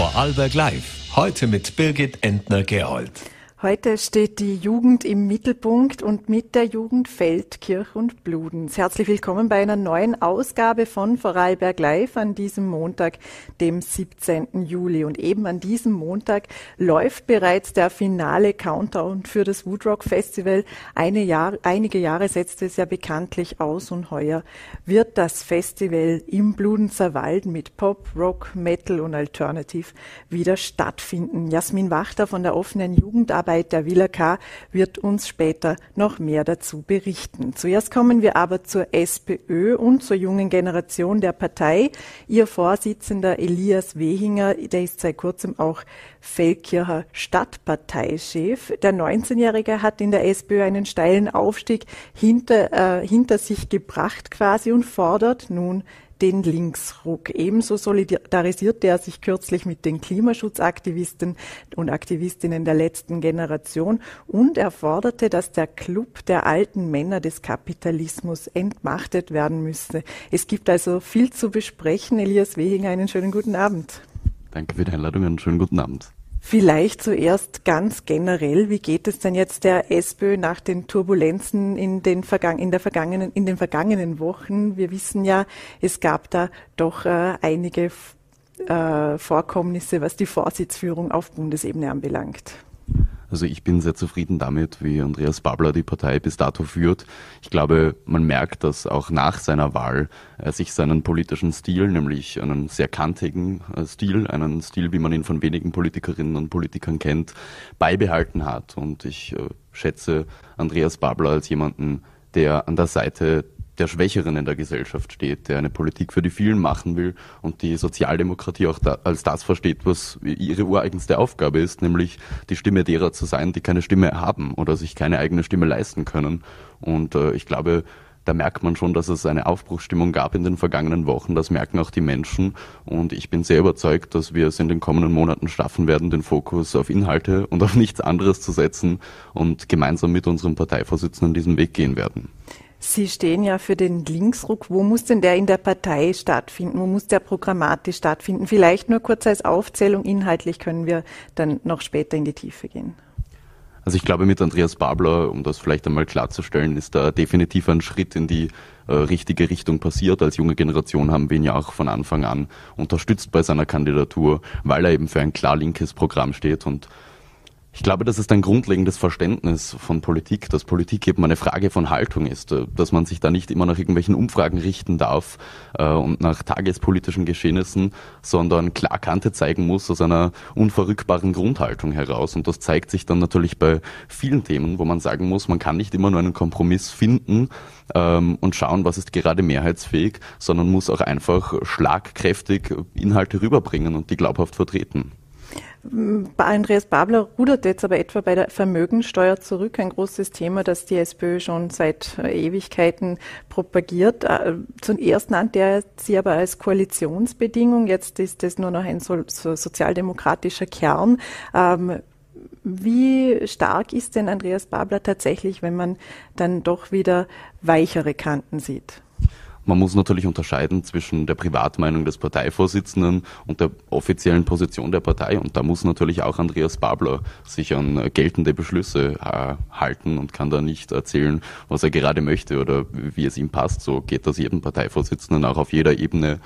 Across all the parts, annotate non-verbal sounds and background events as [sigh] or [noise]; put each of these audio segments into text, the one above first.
Vorarlberg Live. Heute mit Birgit Entner-Gerold. Heute steht die Jugend im Mittelpunkt und mit der Jugend fällt Kirch und Bludens. Herzlich willkommen bei einer neuen Ausgabe von Vorarlberg Live an diesem Montag, dem 17. Juli. Und eben an diesem Montag läuft bereits der finale Countdown für das Woodrock Festival. Eine Jahr, einige Jahre setzte es ja bekanntlich aus und heuer wird das Festival im Bludenzer Wald mit Pop, Rock, Metal und Alternative wieder stattfinden. Jasmin Wachter von der offenen Jugendarbeit Der Villa K wird uns später noch mehr dazu berichten. Zuerst kommen wir aber zur SPÖ und zur jungen Generation der Partei. Ihr Vorsitzender Elias Wehinger, der ist seit kurzem auch Feldkircher Stadtparteichef. Der 19-Jährige hat in der SPÖ einen steilen Aufstieg hinter, äh, hinter sich gebracht quasi und fordert nun den Linksruck. Ebenso solidarisierte er sich kürzlich mit den Klimaschutzaktivisten und Aktivistinnen der letzten Generation und er forderte, dass der Club der alten Männer des Kapitalismus entmachtet werden müsse. Es gibt also viel zu besprechen. Elias Wehinger, einen schönen guten Abend. Danke für die Einladung, einen schönen guten Abend. Vielleicht zuerst ganz generell, wie geht es denn jetzt der SPÖ nach den Turbulenzen in den, Vergang in der vergangenen, in den vergangenen Wochen? Wir wissen ja, es gab da doch äh, einige äh, Vorkommnisse, was die Vorsitzführung auf Bundesebene anbelangt. Also ich bin sehr zufrieden damit, wie Andreas Babler die Partei bis dato führt. Ich glaube, man merkt, dass auch nach seiner Wahl er sich seinen politischen Stil, nämlich einen sehr kantigen äh, Stil, einen Stil, wie man ihn von wenigen Politikerinnen und Politikern kennt, beibehalten hat. Und ich äh, schätze Andreas Babler als jemanden, der an der Seite der Schwächeren in der Gesellschaft steht, der eine Politik für die vielen machen will und die Sozialdemokratie auch da, als das versteht, was ihre ureigenste Aufgabe ist, nämlich die Stimme derer zu sein, die keine Stimme haben oder sich keine eigene Stimme leisten können. Und äh, ich glaube, da merkt man schon, dass es eine Aufbruchsstimmung gab in den vergangenen Wochen. Das merken auch die Menschen. Und ich bin sehr überzeugt, dass wir es in den kommenden Monaten schaffen werden, den Fokus auf Inhalte und auf nichts anderes zu setzen und gemeinsam mit unserem Parteivorsitzenden diesen Weg gehen werden. Sie stehen ja für den Linksruck. Wo muss denn der in der Partei stattfinden? Wo muss der programmatisch stattfinden? Vielleicht nur kurz als Aufzählung. Inhaltlich können wir dann noch später in die Tiefe gehen. Also ich glaube, mit Andreas Babler, um das vielleicht einmal klarzustellen, ist da definitiv ein Schritt in die äh, richtige Richtung passiert. Als junge Generation haben wir ihn ja auch von Anfang an unterstützt bei seiner Kandidatur, weil er eben für ein klar linkes Programm steht und ich glaube, das ist ein grundlegendes Verständnis von Politik, dass Politik eben eine Frage von Haltung ist, äh, dass man sich da nicht immer nach irgendwelchen Umfragen richten darf äh, und nach tagespolitischen Geschehnissen, sondern klar Kante zeigen muss aus einer unverrückbaren Grundhaltung heraus. Und das zeigt sich dann natürlich bei vielen Themen, wo man sagen muss, man kann nicht immer nur einen Kompromiss finden ähm, und schauen, was ist gerade mehrheitsfähig, sondern muss auch einfach schlagkräftig Inhalte rüberbringen und die glaubhaft vertreten. Andreas Babler rudert jetzt aber etwa bei der Vermögensteuer zurück, ein großes Thema, das die SPÖ schon seit äh, Ewigkeiten propagiert. Äh, Zuerst nannte er sie aber als Koalitionsbedingung, jetzt ist es nur noch ein so, so sozialdemokratischer Kern. Ähm, wie stark ist denn Andreas Babler tatsächlich, wenn man dann doch wieder weichere Kanten sieht? Man muss natürlich unterscheiden zwischen der Privatmeinung des Parteivorsitzenden und der offiziellen Position der Partei. Und da muss natürlich auch Andreas Babler sich an geltende Beschlüsse äh, halten und kann da nicht erzählen, was er gerade möchte oder wie es ihm passt. So geht das jedem Parteivorsitzenden auch auf jeder Ebene.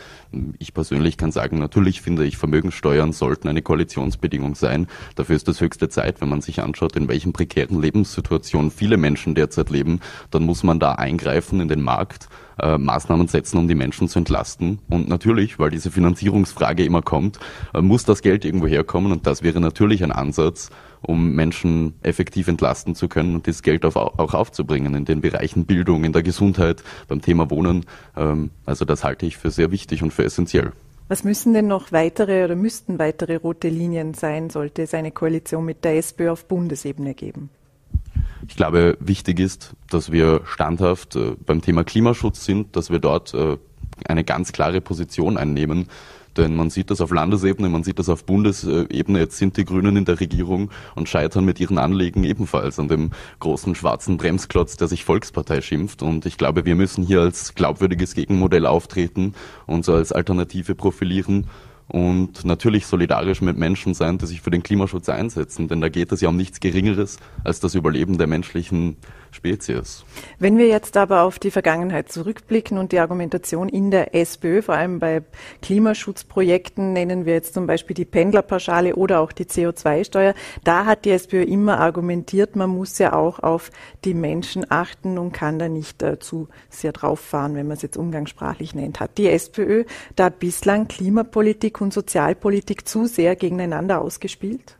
Ich persönlich kann sagen, natürlich finde ich, Vermögenssteuern sollten eine Koalitionsbedingung sein. Dafür ist es höchste Zeit, wenn man sich anschaut, in welchen prekären Lebenssituationen viele Menschen derzeit leben, dann muss man da eingreifen in den Markt äh, Maßnahmen setzen, um die Menschen zu entlasten. Und natürlich, weil diese Finanzierungsfrage immer kommt, äh, muss das Geld irgendwo herkommen und das wäre natürlich ein Ansatz, um Menschen effektiv entlasten zu können und das Geld auch aufzubringen in den Bereichen Bildung, in der Gesundheit, beim Thema Wohnen. Ähm, also das halte ich für sehr wichtig und für essentiell. Was müssen denn noch weitere oder müssten weitere rote Linien sein, sollte es eine Koalition mit der SPÖ auf Bundesebene geben? Ich glaube, wichtig ist, dass wir standhaft äh, beim Thema Klimaschutz sind, dass wir dort äh, eine ganz klare Position einnehmen. Denn man sieht das auf Landesebene, man sieht das auf Bundesebene. Jetzt sind die Grünen in der Regierung und scheitern mit ihren Anliegen ebenfalls an dem großen schwarzen Bremsklotz, der sich Volkspartei schimpft. Und ich glaube, wir müssen hier als glaubwürdiges Gegenmodell auftreten und so als Alternative profilieren und natürlich solidarisch mit Menschen sein, die sich für den Klimaschutz einsetzen. Denn da geht es ja um nichts Geringeres als das Überleben der menschlichen Spezies. Wenn wir jetzt aber auf die Vergangenheit zurückblicken und die Argumentation in der SPÖ, vor allem bei Klimaschutzprojekten, nennen wir jetzt zum Beispiel die Pendlerpauschale oder auch die CO2-Steuer, da hat die SPÖ immer argumentiert, man muss ja auch auf die Menschen achten und kann da nicht äh, zu sehr drauf fahren, wenn man es jetzt umgangssprachlich nennt. Hat die SPÖ da bislang Klimapolitik und Sozialpolitik zu sehr gegeneinander ausgespielt?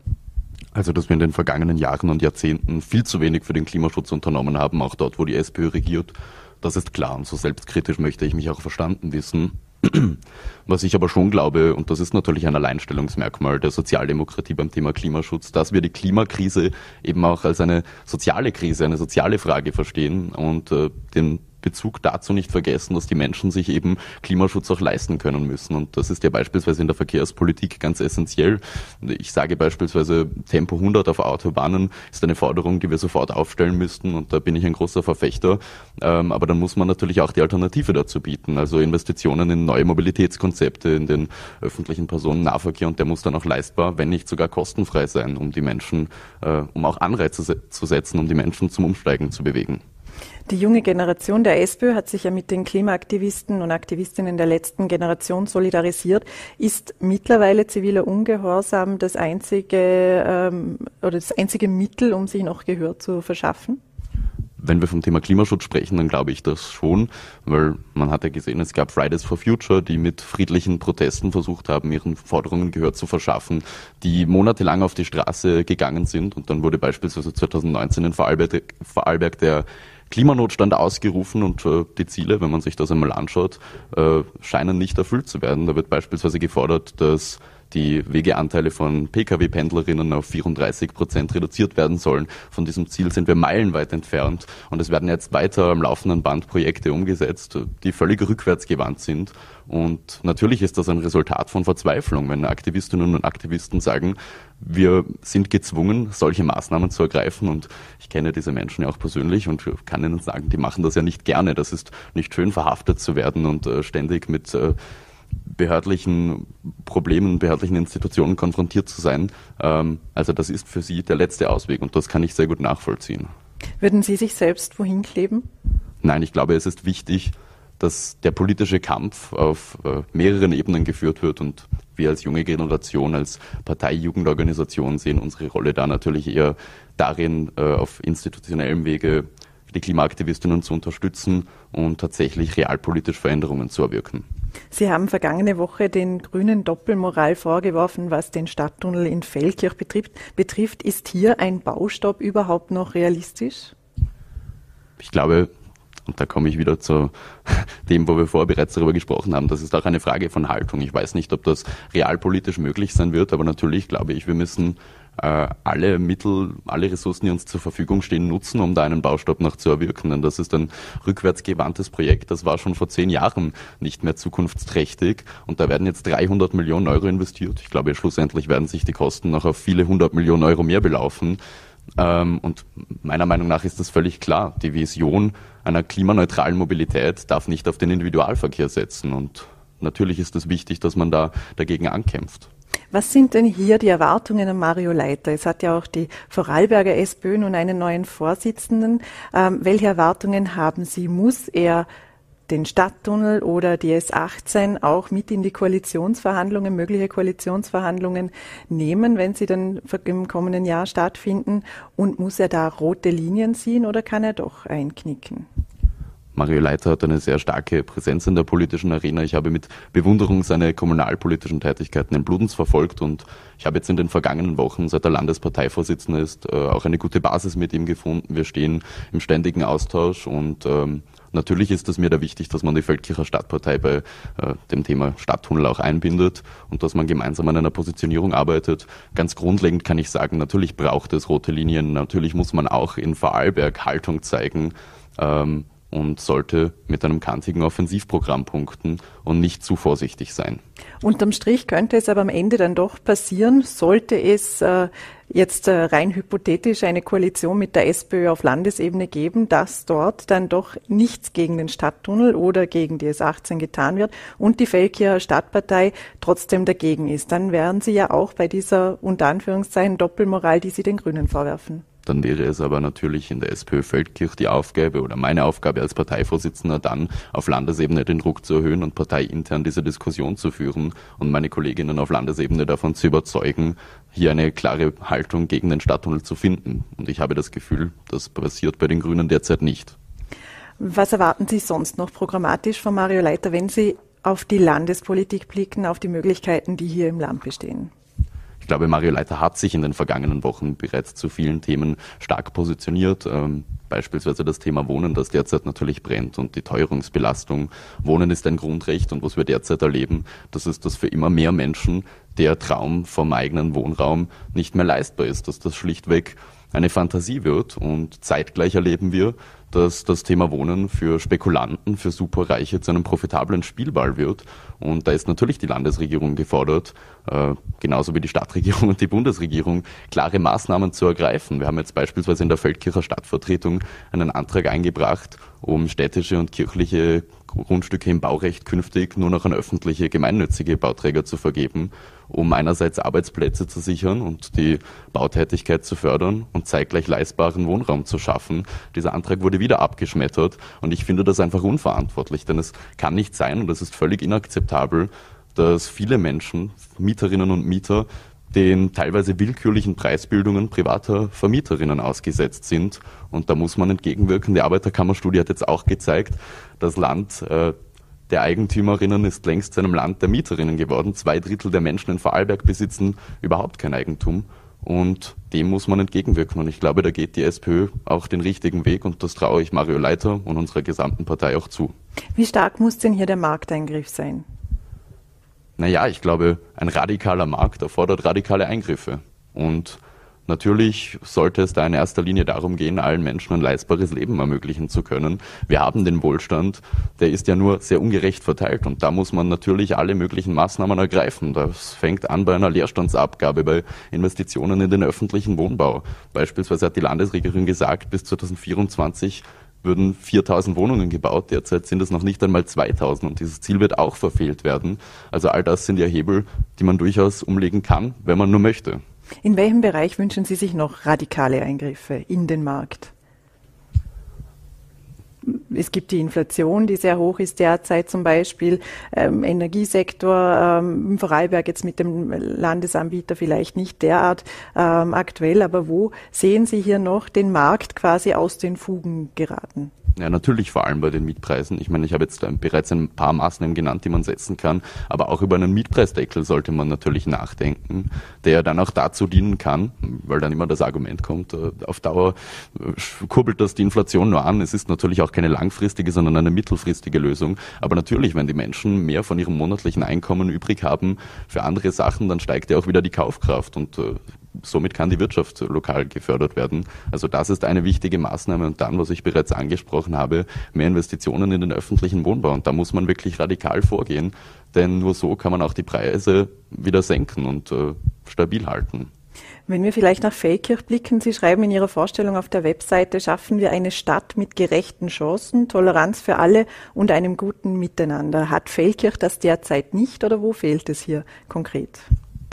Also, dass wir in den vergangenen Jahren und Jahrzehnten viel zu wenig für den Klimaschutz unternommen haben, auch dort, wo die SPÖ regiert, das ist klar. Und so selbstkritisch möchte ich mich auch verstanden wissen. [clears throat] Was ich aber schon glaube, und das ist natürlich ein Alleinstellungsmerkmal der Sozialdemokratie beim Thema Klimaschutz, dass wir die Klimakrise eben auch als eine soziale Krise, eine soziale Frage verstehen und äh, den Bezug dazu nicht vergessen, dass die Menschen sich eben Klimaschutz auch leisten können müssen. Und das ist ja beispielsweise in der Verkehrspolitik ganz essentiell. Ich sage beispielsweise, Tempo 100 auf Autobahnen ist eine Forderung, die wir sofort aufstellen müssten. Und da bin ich ein großer Verfechter. Ähm, aber dann muss man natürlich auch die Alternative dazu bieten. Also Investitionen in neue Mobilitätskonzepte, in den öffentlichen Personennahverkehr. Und der muss dann auch leistbar, wenn nicht sogar kostenfrei sein, um die Menschen, äh, um auch Anreize zu setzen, um die Menschen zum Umsteigen zu bewegen. Die junge Generation der SPÖ hat sich ja mit den Klimaaktivisten und Aktivistinnen der letzten Generation solidarisiert. Ist mittlerweile ziviler Ungehorsam das einzige ähm, oder das einzige Mittel, um sich noch Gehör zu verschaffen? wenn wir vom Thema Klimaschutz sprechen, dann glaube ich das schon, weil man hat ja gesehen, es gab Fridays for Future, die mit friedlichen Protesten versucht haben, ihren Forderungen Gehör zu verschaffen, die monatelang auf die Straße gegangen sind und dann wurde beispielsweise 2019 in Vorarlberg, Vorarlberg der Klimanotstand ausgerufen und äh, die Ziele, wenn man sich das einmal anschaut, äh, scheinen nicht erfüllt zu werden. Da wird beispielsweise gefordert, dass die Wegeanteile von Pkw-Pendlerinnen auf 34 Prozent reduziert werden sollen. Von diesem Ziel sind wir meilenweit entfernt. Und es werden jetzt weiter am laufenden Band Projekte umgesetzt, die völlig rückwärtsgewandt sind. Und natürlich ist das ein Resultat von Verzweiflung, wenn Aktivistinnen und Aktivisten sagen, wir sind gezwungen, solche Maßnahmen zu ergreifen. Und ich kenne diese Menschen ja auch persönlich und kann ihnen sagen, die machen das ja nicht gerne. Das ist nicht schön, verhaftet zu werden und äh, ständig mit äh, behördlichen Problemen, behördlichen Institutionen konfrontiert zu sein. Ähm, also das ist für sie der letzte Ausweg und das kann ich sehr gut nachvollziehen. Würden Sie sich selbst wohin kleben? Nein, ich glaube, es ist wichtig, dass der politische Kampf auf äh, mehreren Ebenen geführt wird und wir als junge Generation, als Partei-Jugendorganisation sehen unsere Rolle da natürlich eher darin, äh, auf institutionellem Wege die Klimaaktivistinnen zu unterstützen und tatsächlich realpolitisch Veränderungen zu erwirken. Sie haben vergangene Woche den Grünen Doppelmoral vorgeworfen, was den Stadttunnel in Feldkirch betrifft. betrifft. Ist hier ein Baustopp überhaupt noch realistisch? Ich glaube, und da komme ich wieder zu [laughs] dem, wo wir vorher bereits darüber gesprochen haben. Das ist auch eine Frage von Haltung. Ich weiß nicht, ob das realpolitisch möglich sein wird, aber natürlich glaube ich, wir müssen äh, alle Mittel, alle Ressourcen, die uns zur Verfügung stehen, nutzen, um da einen Baustopp noch zu erwirken. Denn das ist ein rückwärtsgewandtes Projekt. Das war schon vor zehn Jahren nicht mehr zukunftsträchtig. Und da werden jetzt 300 Millionen Euro investiert. Ich glaube, schlussendlich werden sich die Kosten noch auf viele hundert Millionen Euro mehr belaufen. Ähm, und meiner Meinung nach ist das völlig klar. Die Vision einer klimaneutralen Mobilität darf nicht auf den Individualverkehr setzen. Und natürlich ist es wichtig, dass man da dagegen ankämpft. Was sind denn hier die Erwartungen an Mario Leiter? Es hat ja auch die Vorarlberger SPÖ nun einen neuen Vorsitzenden. Ähm, welche Erwartungen haben Sie? Muss er den Stadttunnel oder die S18 auch mit in die Koalitionsverhandlungen, mögliche Koalitionsverhandlungen nehmen, wenn sie dann im kommenden Jahr stattfinden? Und muss er da rote Linien ziehen oder kann er doch einknicken? Mario Leiter hat eine sehr starke Präsenz in der politischen Arena. Ich habe mit Bewunderung seine kommunalpolitischen Tätigkeiten in Bludenz verfolgt und ich habe jetzt in den vergangenen Wochen, seit er Landesparteivorsitzender ist, äh, auch eine gute Basis mit ihm gefunden. Wir stehen im ständigen Austausch und ähm, natürlich ist es mir da wichtig, dass man die Feldkircher Stadtpartei bei äh, dem Thema Stadttunnel auch einbindet und dass man gemeinsam an einer Positionierung arbeitet. Ganz grundlegend kann ich sagen, natürlich braucht es rote Linien, natürlich muss man auch in Vorarlberg Haltung zeigen. Ähm, und sollte mit einem kantigen Offensivprogramm punkten und nicht zu vorsichtig sein. Unterm Strich könnte es aber am Ende dann doch passieren, sollte es äh, jetzt äh, rein hypothetisch eine Koalition mit der SPÖ auf Landesebene geben, dass dort dann doch nichts gegen den Stadttunnel oder gegen die S18 getan wird und die Feldkircher Stadtpartei trotzdem dagegen ist, dann wären Sie ja auch bei dieser unter Anführungszeichen Doppelmoral, die Sie den Grünen vorwerfen. Dann wäre es aber natürlich in der SPÖ Feldkirch die Aufgabe oder meine Aufgabe als Parteivorsitzender dann auf Landesebene den Druck zu erhöhen und parteiintern diese Diskussion zu führen und meine Kolleginnen auf Landesebene davon zu überzeugen, hier eine klare Haltung gegen den Stadttunnel zu finden. Und ich habe das Gefühl, das passiert bei den Grünen derzeit nicht. Was erwarten Sie sonst noch programmatisch von Mario Leiter, wenn Sie auf die Landespolitik blicken, auf die Möglichkeiten, die hier im Land bestehen? Ich glaube, Mario Leiter hat sich in den vergangenen Wochen bereits zu vielen Themen stark positioniert. Ähm, beispielsweise das Thema Wohnen, das derzeit natürlich brennt und die Teuerungsbelastung. Wohnen ist ein Grundrecht und was wir derzeit erleben, das ist, dass für immer mehr Menschen der Traum vom eigenen Wohnraum nicht mehr leistbar ist, dass das schlichtweg eine Fantasie wird und zeitgleich erleben wir, dass das Thema Wohnen für Spekulanten, für Superreiche zu einem profitablen Spielball wird. Und da ist natürlich die Landesregierung gefordert, äh, genauso wie die Stadtregierung und die Bundesregierung, klare Maßnahmen zu ergreifen. Wir haben jetzt beispielsweise in der Feldkircher Stadtvertretung einen Antrag eingebracht, um städtische und kirchliche Grundstücke im Baurecht künftig nur noch an öffentliche gemeinnützige Bauträger zu vergeben, um einerseits Arbeitsplätze zu sichern und die Bautätigkeit zu fördern und zeitgleich leistbaren Wohnraum zu schaffen. Dieser Antrag wurde wieder abgeschmettert und ich finde das einfach unverantwortlich, denn es kann nicht sein und es ist völlig inakzeptabel, dass viele Menschen, Mieterinnen und Mieter, den teilweise willkürlichen Preisbildungen privater Vermieterinnen ausgesetzt sind. Und da muss man entgegenwirken. Die Arbeiterkammerstudie hat jetzt auch gezeigt, das Land äh, der Eigentümerinnen ist längst zu einem Land der Mieterinnen geworden. Zwei Drittel der Menschen in Vorarlberg besitzen überhaupt kein Eigentum. Und dem muss man entgegenwirken. Und ich glaube, da geht die SPÖ auch den richtigen Weg. Und das traue ich Mario Leiter und unserer gesamten Partei auch zu. Wie stark muss denn hier der Markteingriff sein? Naja, ich glaube, ein radikaler Markt erfordert radikale Eingriffe. Und natürlich sollte es da in erster Linie darum gehen, allen Menschen ein leistbares Leben ermöglichen zu können. Wir haben den Wohlstand, der ist ja nur sehr ungerecht verteilt und da muss man natürlich alle möglichen Maßnahmen ergreifen. Das fängt an bei einer Leerstandsabgabe, bei Investitionen in den öffentlichen Wohnbau. Beispielsweise hat die Landesregierung gesagt, bis 2024 würden 4000 Wohnungen gebaut. Derzeit sind es noch nicht einmal 2000 und dieses Ziel wird auch verfehlt werden. Also all das sind ja Hebel, die man durchaus umlegen kann, wenn man nur möchte. In welchem Bereich wünschen Sie sich noch radikale Eingriffe in den Markt? Es gibt die Inflation, die sehr hoch ist derzeit zum Beispiel, ähm, Energiesektor ähm, im Vorarlberg jetzt mit dem Landesanbieter vielleicht nicht derart ähm, aktuell, aber wo sehen Sie hier noch den Markt quasi aus den Fugen geraten? Ja, natürlich vor allem bei den Mietpreisen. Ich meine, ich habe jetzt bereits ein paar Maßnahmen genannt, die man setzen kann, aber auch über einen Mietpreisdeckel sollte man natürlich nachdenken, der dann auch dazu dienen kann, weil dann immer das Argument kommt, äh, auf Dauer äh, kurbelt das die Inflation nur an. Es ist natürlich auch keine langfristige, sondern eine mittelfristige Lösung. Aber natürlich, wenn die Menschen mehr von ihrem monatlichen Einkommen übrig haben für andere Sachen, dann steigt ja auch wieder die Kaufkraft und äh, somit kann die Wirtschaft lokal gefördert werden. Also das ist eine wichtige Maßnahme. Und dann, was ich bereits angesprochen habe, mehr Investitionen in den öffentlichen Wohnbau. Und da muss man wirklich radikal vorgehen, denn nur so kann man auch die Preise wieder senken und äh, stabil halten. Wenn wir vielleicht nach Feldkirch blicken, Sie schreiben in Ihrer Vorstellung auf der Webseite, schaffen wir eine Stadt mit gerechten Chancen, Toleranz für alle und einem guten Miteinander. Hat Feldkirch das derzeit nicht oder wo fehlt es hier konkret?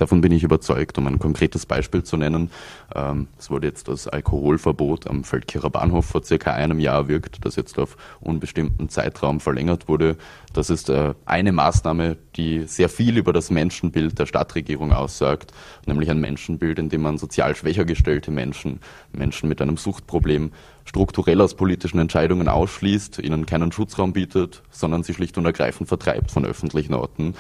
Davon bin ich überzeugt. Um ein konkretes Beispiel zu nennen, ähm, es wurde jetzt das Alkoholverbot am Feldkircher Bahnhof vor circa einem Jahr wirkt, das jetzt auf unbestimmten Zeitraum verlängert wurde. Das ist äh, eine Maßnahme, die sehr viel über das Menschenbild der Stadtregierung aussagt, nämlich ein Menschenbild, in dem man sozial schwächer gestellte Menschen, Menschen mit einem Suchtproblem strukturell aus politischen Entscheidungen ausschließt, ihnen keinen Schutzraum bietet, sondern sie schlicht und ergreifend vertreibt von öffentlichen Orten.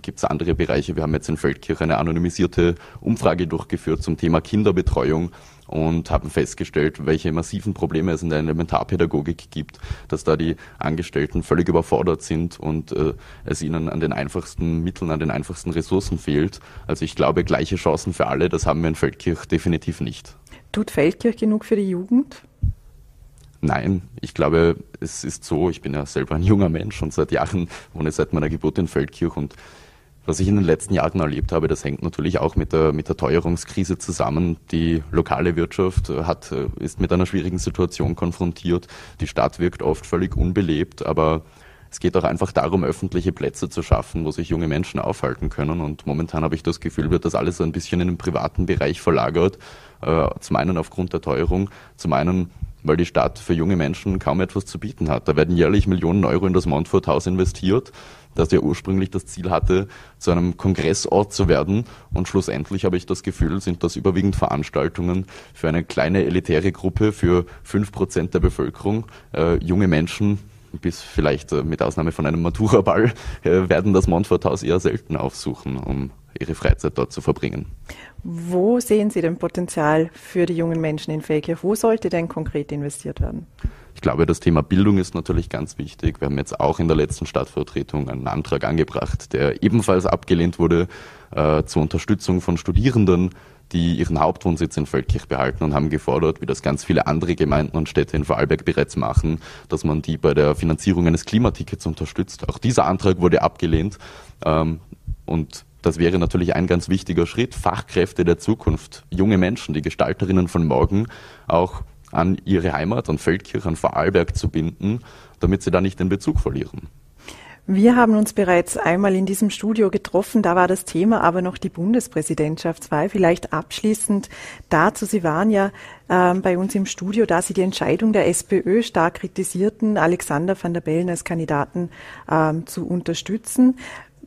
Gibt es andere Bereiche? Wir haben jetzt in Feldkirch eine anonymisierte Umfrage durchgeführt zum Thema Kinderbetreuung und haben festgestellt, welche massiven Probleme es in der Elementarpädagogik gibt, dass da die Angestellten völlig überfordert sind und äh, es ihnen an den einfachsten Mitteln, an den einfachsten Ressourcen fehlt. Also ich glaube, gleiche Chancen für alle, das haben wir in Feldkirch definitiv nicht. Tut Feldkirch genug für die Jugend? Nein, ich glaube, es ist so, ich bin ja selber ein junger Mensch und seit Jahren wohne seit meiner Geburt in Feldkirch und Was ich in den letzten Jahren erlebt habe, das hängt natürlich auch mit der, mit der Teuerungskrise zusammen. Die lokale Wirtschaft hat, ist mit einer schwierigen Situation konfrontiert. Die Stadt wirkt oft völlig unbelebt, aber es geht auch einfach darum, öffentliche Plätze zu schaffen, wo sich junge Menschen aufhalten können. Und momentan habe ich das Gefühl, wird das alles ein bisschen in den privaten Bereich verlagert. Äh, zum einen aufgrund der Teuerung, zum einen weil die Stadt für junge Menschen kaum etwas zu bieten hat. Da werden jährlich Millionen Euro in das Montfort Haus investiert, das ja ursprünglich das Ziel hatte, zu einem Kongressort zu werden. Und schlussendlich habe ich das Gefühl, sind das überwiegend Veranstaltungen für eine kleine elitäre Gruppe, für fünf Prozent der Bevölkerung, äh, junge Menschen, bis vielleicht äh, mit Ausnahme von einem Matura-Ball, [laughs] äh, werden das Montfort Haus eher selten aufsuchen, um ihre Freizeit dort zu verbringen. Wo sehen Sie denn Potenzial für die jungen Menschen in Feldkirch? Wo sollte denn konkret investiert werden? Ich glaube, das Thema Bildung ist natürlich ganz wichtig. Wir haben jetzt auch in der letzten Stadtvertretung einen Antrag angebracht, der ebenfalls abgelehnt wurde äh, zur Unterstützung von Studierenden, die ihren Hauptwohnsitz in Feldkirch behalten und haben gefordert, wie das ganz viele andere Gemeinden und Städte in Vorarlberg bereits machen, dass man die bei der Finanzierung eines Klimatickets unterstützt. Auch dieser Antrag wurde abgelehnt. Ähm, und das wäre natürlich ein ganz wichtiger Schritt, Fachkräfte der Zukunft, junge Menschen, die Gestalterinnen von morgen auch an ihre Heimat, an Feldkirch, an Vorarlberg zu binden, damit sie da nicht den Bezug verlieren. Wir haben uns bereits einmal in diesem Studio getroffen, da war das Thema aber noch die Bundespräsidentschaftswahl. Vielleicht abschließend dazu, Sie waren ja ähm, bei uns im Studio, da Sie die Entscheidung der SPÖ stark kritisierten, Alexander van der Bellen als Kandidaten ähm, zu unterstützen.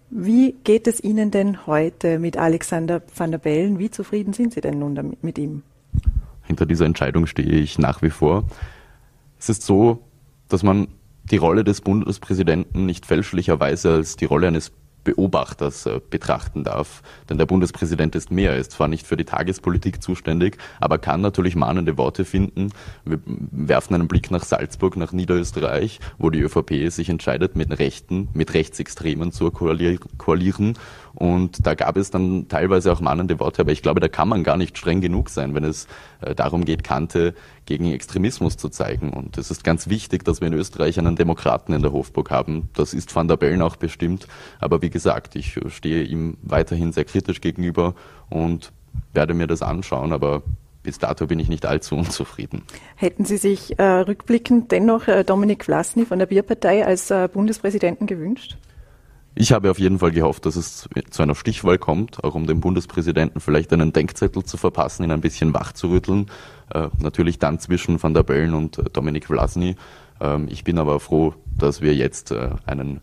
Wie geht es Ihnen denn heute mit Alexander van der Bellen? Wie zufrieden sind Sie denn nun damit, mit ihm? Hinter dieser Entscheidung stehe ich nach wie vor. Es ist so, dass man die Rolle des Bundespräsidenten nicht fälschlicherweise als die Rolle eines Beobachters äh, betrachten darf. Denn der Bundespräsident ist mehr, ist zwar nicht für die Tagespolitik zuständig, aber kann natürlich mahnende Worte finden. Wir werfen einen Blick nach Salzburg, nach Niederösterreich, wo die ÖVP sich entscheidet, mit Rechten, mit Rechtsextremen zu koalieren. Und da gab es dann teilweise auch mahnende Worte, aber ich glaube, da kann man gar nicht streng genug sein, wenn es äh, darum geht, Kante gegen Extremismus zu zeigen. Und es ist ganz wichtig, dass wir in Österreich einen Demokraten in der Hofburg haben. Das ist Van der Bellen auch bestimmt. Aber wie gesagt, ich stehe ihm weiterhin sehr kritisch gegenüber und werde mir das anschauen. Aber bis dato bin ich nicht allzu unzufrieden. Hätten Sie sich äh, rückblickend dennoch äh, Dominik Vlasny von der Bierpartei als äh, Bundespräsidenten gewünscht? Ich habe auf jeden Fall gehofft, dass es zu einer Stichwahl kommt, auch um dem Bundespräsidenten vielleicht einen Denkzettel zu verpassen, ihn ein bisschen wach zu rütteln. Äh, natürlich dann zwischen Van der Bellen und äh, Dominik Vlasny. Ähm, ich bin aber froh, dass wir jetzt äh, einen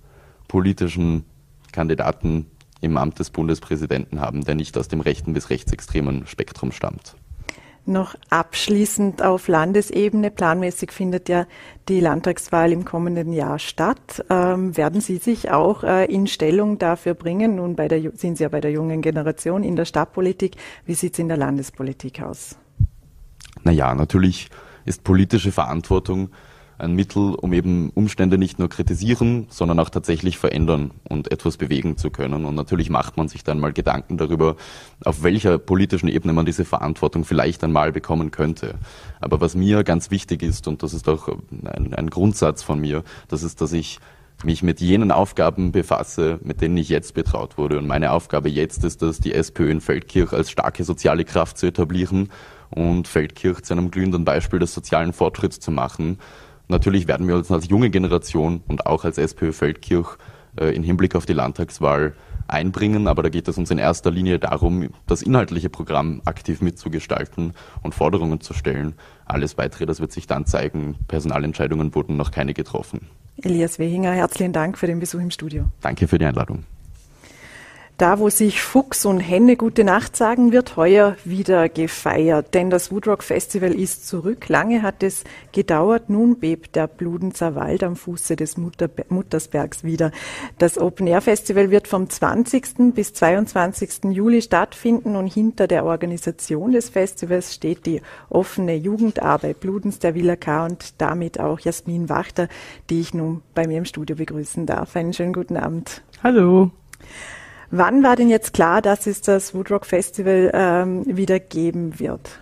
politischen Kandidaten im Amt des Bundespräsidenten haben, der nicht aus dem rechten bis rechtsextremen Spektrum stammt. Noch abschließend auf Landesebene. Planmäßig findet ja die Landtagswahl im kommenden Jahr statt. Ähm, werden Sie sich auch äh, in Stellung dafür bringen? Nun bei der, sind Sie ja bei der jungen Generation in der Stadtpolitik. Wie sieht es in der Landespolitik aus? Naja, natürlich ist politische Verantwortung ein Mittel, um eben Umstände nicht nur kritisieren, sondern auch tatsächlich verändern und etwas bewegen zu können. Und natürlich macht man sich dann mal Gedanken darüber, auf welcher politischen Ebene man diese Verantwortung vielleicht einmal bekommen könnte. Aber was mir ganz wichtig ist, und das ist auch ein, ein Grundsatz von mir, das ist, dass ich mich mit jenen Aufgaben befasse, mit denen ich jetzt betraut wurde. Und meine Aufgabe jetzt ist es, die SPÖ in Feldkirch als starke soziale Kraft zu etablieren und Feldkirch zu einem glühenden Beispiel des sozialen Fortschritts zu machen. Natürlich werden wir uns als junge Generation und auch als SPÖ Feldkirch äh, in Hinblick auf die Landtagswahl einbringen, aber da geht es uns in erster Linie darum, das inhaltliche Programm aktiv mitzugestalten und Forderungen zu stellen. Alles weitere, das wird sich dann zeigen. Personalentscheidungen wurden noch keine getroffen. Elias Wehinger, herzlichen Dank für den Besuch im Studio. Danke für die Einladung. Da, wo sich Fuchs und Henne gute Nacht sagen, wird heuer wieder gefeiert, denn das Woodrock Festival ist zurück. Lange hat es gedauert, nun bebt der Bludenzer Wald am Fuße des Mutter Muttersbergs wieder. Das Open Air Festival wird vom 20. bis 22. Juli stattfinden und hinter der Organisation des Festivals steht die offene Jugendarbeit Bludens der Villa K und damit auch Jasmin Wachter, die ich nun bei mir im Studio begrüßen darf. Einen schönen guten Abend. Hallo. Wann war denn jetzt klar, dass es das Woodrock Festival ähm, wieder geben wird?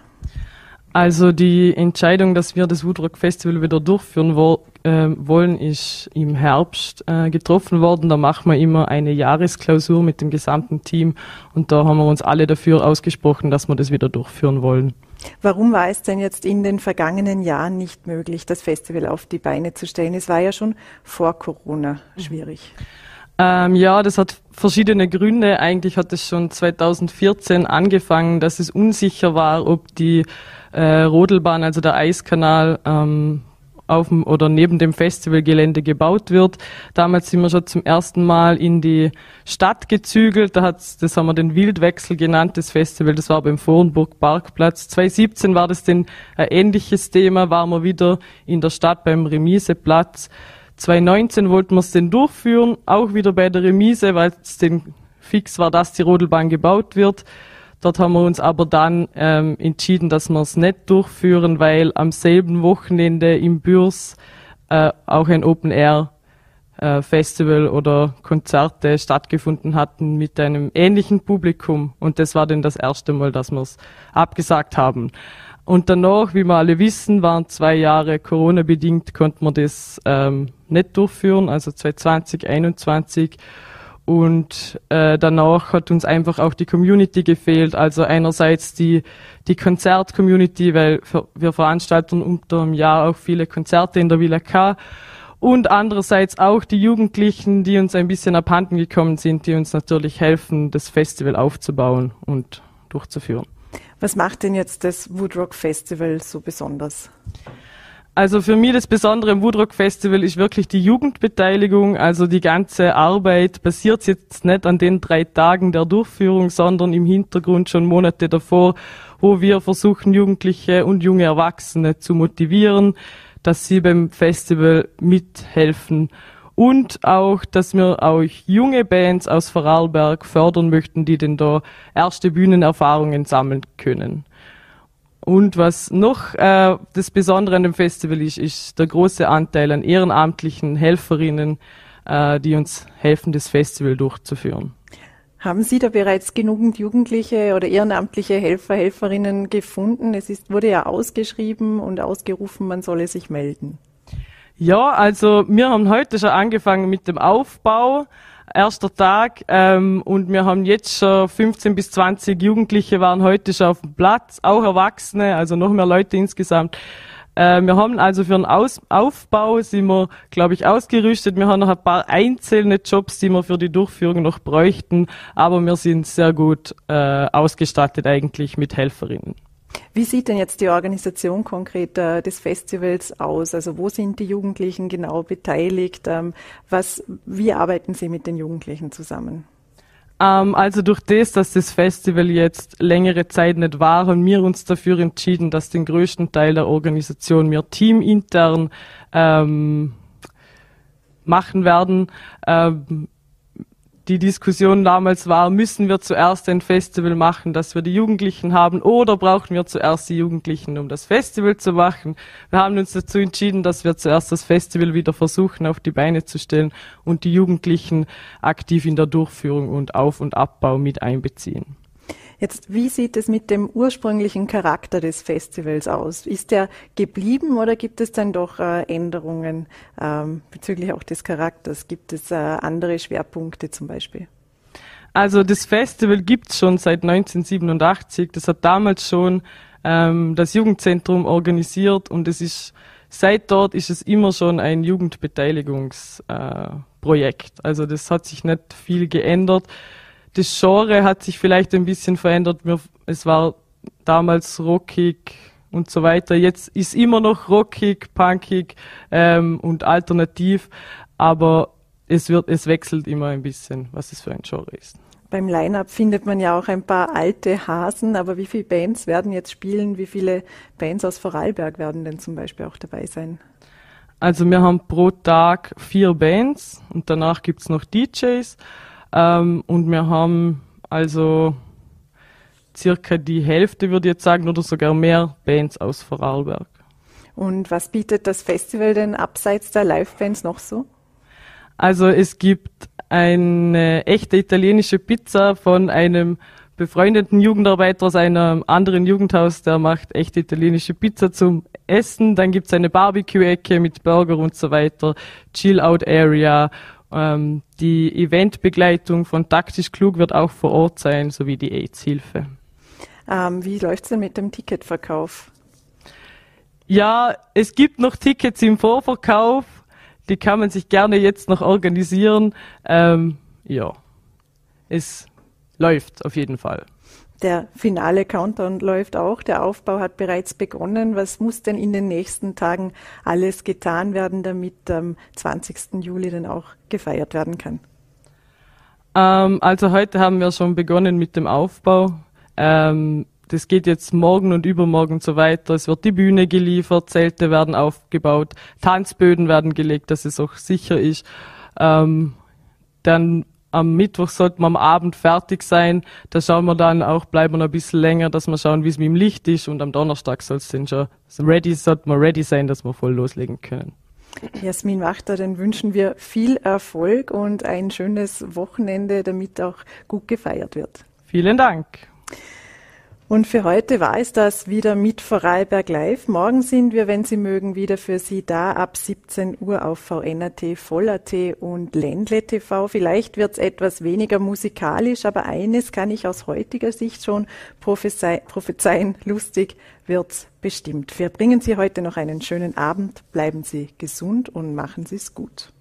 Also die Entscheidung, dass wir das Woodrock Festival wieder durchführen wo, äh, wollen, ist im Herbst äh, getroffen worden. Da machen wir immer eine Jahresklausur mit dem gesamten Team und da haben wir uns alle dafür ausgesprochen, dass wir das wieder durchführen wollen. Warum war es denn jetzt in den vergangenen Jahren nicht möglich, das Festival auf die Beine zu stellen? Es war ja schon vor Corona schwierig. Ähm, ja, das hat verschiedene Gründe. Eigentlich hat es schon 2014 angefangen, dass es unsicher war, ob die äh, Rodelbahn, also der Eiskanal, ähm, auf dem oder neben dem Festivalgelände gebaut wird. Damals sind wir schon zum ersten Mal in die Stadt gezügelt. Da hat's, das haben wir den Wildwechsel genannt, das Festival. Das war beim Vorenburg Parkplatz. 2017 war das denn ein ähnliches Thema, waren wir wieder in der Stadt beim Remiseplatz. 2019 wollten wir es denn durchführen, auch wieder bei der Remise, weil es denn fix war, dass die Rodelbahn gebaut wird. Dort haben wir uns aber dann ähm, entschieden, dass wir es nicht durchführen, weil am selben Wochenende im Bürs äh, auch ein Open Air äh, Festival oder Konzerte stattgefunden hatten mit einem ähnlichen Publikum. Und das war dann das erste Mal, dass wir es abgesagt haben. Und danach, wie wir alle wissen, waren zwei Jahre Corona-bedingt, konnten wir das ähm, nicht durchführen, also 2020, 2021. Und äh, danach hat uns einfach auch die Community gefehlt. Also einerseits die, die Konzert-Community, weil wir veranstalten unter dem Jahr auch viele Konzerte in der Villa K. Und andererseits auch die Jugendlichen, die uns ein bisschen abhanden gekommen sind, die uns natürlich helfen, das Festival aufzubauen und durchzuführen. Was macht denn jetzt das Woodrock Festival so besonders? Also für mich das Besondere im Woodrock Festival ist wirklich die Jugendbeteiligung. Also die ganze Arbeit basiert jetzt nicht an den drei Tagen der Durchführung, sondern im Hintergrund schon Monate davor, wo wir versuchen, Jugendliche und junge Erwachsene zu motivieren, dass sie beim Festival mithelfen. Und auch, dass wir auch junge Bands aus Vorarlberg fördern möchten, die denn da erste Bühnenerfahrungen sammeln können. Und was noch äh, das Besondere an dem Festival ist, ist der große Anteil an ehrenamtlichen Helferinnen, äh, die uns helfen, das Festival durchzuführen. Haben Sie da bereits genügend Jugendliche oder ehrenamtliche Helfer, Helferinnen gefunden? Es ist, wurde ja ausgeschrieben und ausgerufen, man solle sich melden. Ja, also wir haben heute schon angefangen mit dem Aufbau erster Tag ähm, und wir haben jetzt schon 15 bis 20 Jugendliche waren heute schon auf dem Platz, auch Erwachsene, also noch mehr Leute insgesamt. Äh, wir haben also für den Aus Aufbau sind wir, glaube ich, ausgerüstet. Wir haben noch ein paar einzelne Jobs, die wir für die Durchführung noch bräuchten, aber wir sind sehr gut äh, ausgestattet eigentlich mit Helferinnen. Wie sieht denn jetzt die Organisation konkret äh, des Festivals aus? Also wo sind die Jugendlichen genau beteiligt? Ähm, was, wie arbeiten Sie mit den Jugendlichen zusammen? Ähm, also durch das, dass das Festival jetzt längere Zeit nicht war, haben wir uns dafür entschieden, dass den größten Teil der Organisation wir teamintern ähm, machen werden. Ähm, die Diskussion damals war, müssen wir zuerst ein Festival machen, dass wir die Jugendlichen haben, oder brauchen wir zuerst die Jugendlichen, um das Festival zu machen? Wir haben uns dazu entschieden, dass wir zuerst das Festival wieder versuchen auf die Beine zu stellen und die Jugendlichen aktiv in der Durchführung und Auf- und Abbau mit einbeziehen. Jetzt, wie sieht es mit dem ursprünglichen Charakter des Festivals aus? Ist der geblieben oder gibt es dann doch äh, Änderungen ähm, bezüglich auch des Charakters? Gibt es äh, andere Schwerpunkte zum Beispiel? Also das Festival gibt es schon seit 1987. Das hat damals schon ähm, das Jugendzentrum organisiert und es ist seit dort ist es immer schon ein Jugendbeteiligungsprojekt. Äh, also das hat sich nicht viel geändert das Genre hat sich vielleicht ein bisschen verändert. Es war damals rockig und so weiter. Jetzt ist immer noch rockig, punkig ähm, und alternativ, aber es wird, es wechselt immer ein bisschen, was es für ein Genre ist. Beim Line-Up findet man ja auch ein paar alte Hasen, aber wie viele Bands werden jetzt spielen? Wie viele Bands aus Vorarlberg werden denn zum Beispiel auch dabei sein? Also wir haben pro Tag vier Bands und danach gibt's noch DJs. Ähm, und wir haben also circa die Hälfte, würde ich jetzt sagen, oder sogar mehr Bands aus Vorarlberg. Und was bietet das Festival denn abseits der Live-Bands noch so? Also es gibt eine echte italienische Pizza von einem befreundeten Jugendarbeiter aus einem anderen Jugendhaus, der macht echte italienische Pizza zum Essen. Dann gibt's eine Barbecue-Ecke mit Burger und so weiter, Chill-Out-Area. Ähm, die Eventbegleitung von Taktisch Klug wird auch vor Ort sein, sowie die AIDS-Hilfe. Ähm, wie läuft's denn mit dem Ticketverkauf? Ja, es gibt noch Tickets im Vorverkauf. Die kann man sich gerne jetzt noch organisieren. Ähm, ja, es läuft auf jeden Fall. Der finale Countdown läuft auch. Der Aufbau hat bereits begonnen. Was muss denn in den nächsten Tagen alles getan werden, damit am 20. Juli dann auch gefeiert werden kann? Ähm, also heute haben wir schon begonnen mit dem Aufbau. Ähm, das geht jetzt morgen und übermorgen so weiter. Es wird die Bühne geliefert, Zelte werden aufgebaut, Tanzböden werden gelegt, dass es auch sicher ist. Ähm, dann am Mittwoch sollte man am Abend fertig sein. Da schauen wir dann auch, bleiben wir noch ein bisschen länger, dass wir schauen, wie es mit dem Licht ist. Und am Donnerstag soll es dann schon ready, sollte man ready sein, dass wir voll loslegen können. Jasmin Wachter, dann wünschen wir viel Erfolg und ein schönes Wochenende, damit auch gut gefeiert wird. Vielen Dank. Und für heute war es das wieder mit Vorarlberg Live. Morgen sind wir, wenn Sie mögen, wieder für Sie da ab 17 Uhr auf VNAT, Voll.at und Ländle TV. Vielleicht wird es etwas weniger musikalisch, aber eines kann ich aus heutiger Sicht schon prophezeien. Lustig wird's bestimmt. Verbringen Sie heute noch einen schönen Abend, bleiben Sie gesund und machen Sie es gut.